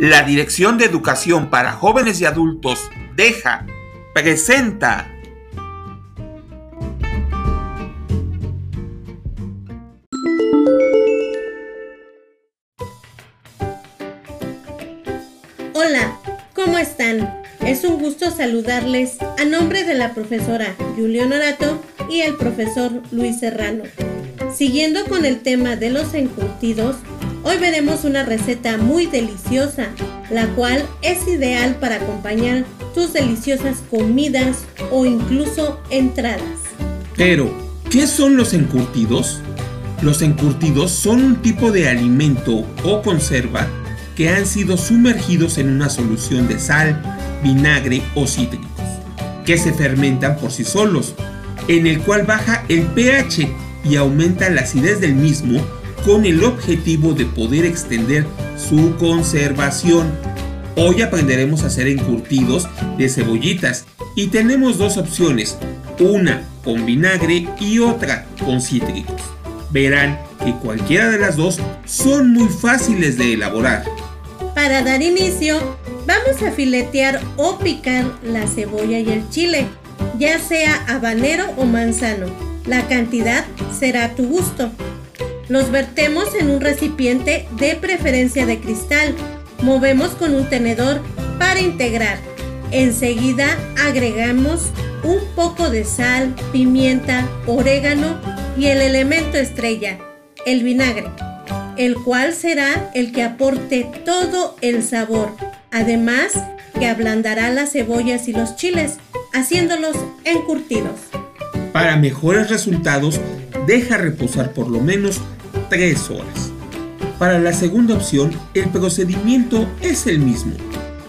La Dirección de Educación para Jóvenes y Adultos, DEJA, presenta Hola, ¿cómo están? Es un gusto saludarles a nombre de la profesora Julio Norato y el profesor Luis Serrano. Siguiendo con el tema de los encurtidos, hoy veremos una receta muy deliciosa, la cual es ideal para acompañar tus deliciosas comidas o incluso entradas. Pero, ¿qué son los encurtidos? Los encurtidos son un tipo de alimento o conserva que han sido sumergidos en una solución de sal, vinagre o cítricos, que se fermentan por sí solos, en el cual baja el pH y aumenta la acidez del mismo con el objetivo de poder extender su conservación. Hoy aprenderemos a hacer encurtidos de cebollitas y tenemos dos opciones, una con vinagre y otra con cítricos. Verán que cualquiera de las dos son muy fáciles de elaborar. Para dar inicio, vamos a filetear o picar la cebolla y el chile, ya sea habanero o manzano. La cantidad será a tu gusto. Los vertemos en un recipiente de preferencia de cristal. Movemos con un tenedor para integrar. Enseguida agregamos un poco de sal, pimienta, orégano y el elemento estrella, el vinagre, el cual será el que aporte todo el sabor. Además, que ablandará las cebollas y los chiles, haciéndolos encurtidos. Para mejores resultados, deja reposar por lo menos 3 horas. Para la segunda opción, el procedimiento es el mismo.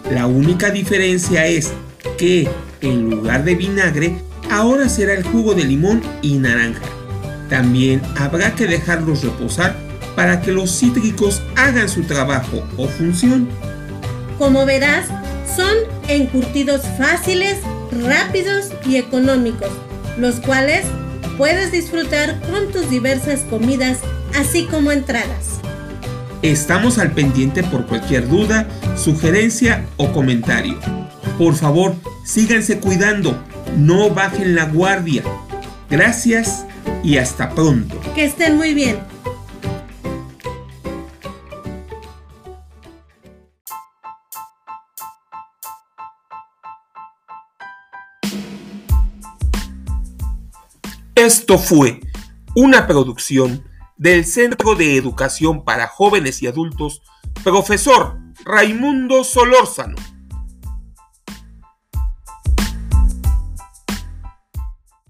La única diferencia es que, en lugar de vinagre, ahora será el jugo de limón y naranja. También habrá que dejarlos reposar para que los cítricos hagan su trabajo o función. Como verás, son encurtidos fáciles, rápidos y económicos los cuales puedes disfrutar con tus diversas comidas, así como entradas. Estamos al pendiente por cualquier duda, sugerencia o comentario. Por favor, síganse cuidando, no bajen la guardia. Gracias y hasta pronto. Que estén muy bien. Esto fue una producción del Centro de Educación para Jóvenes y Adultos, profesor Raimundo Solórzano.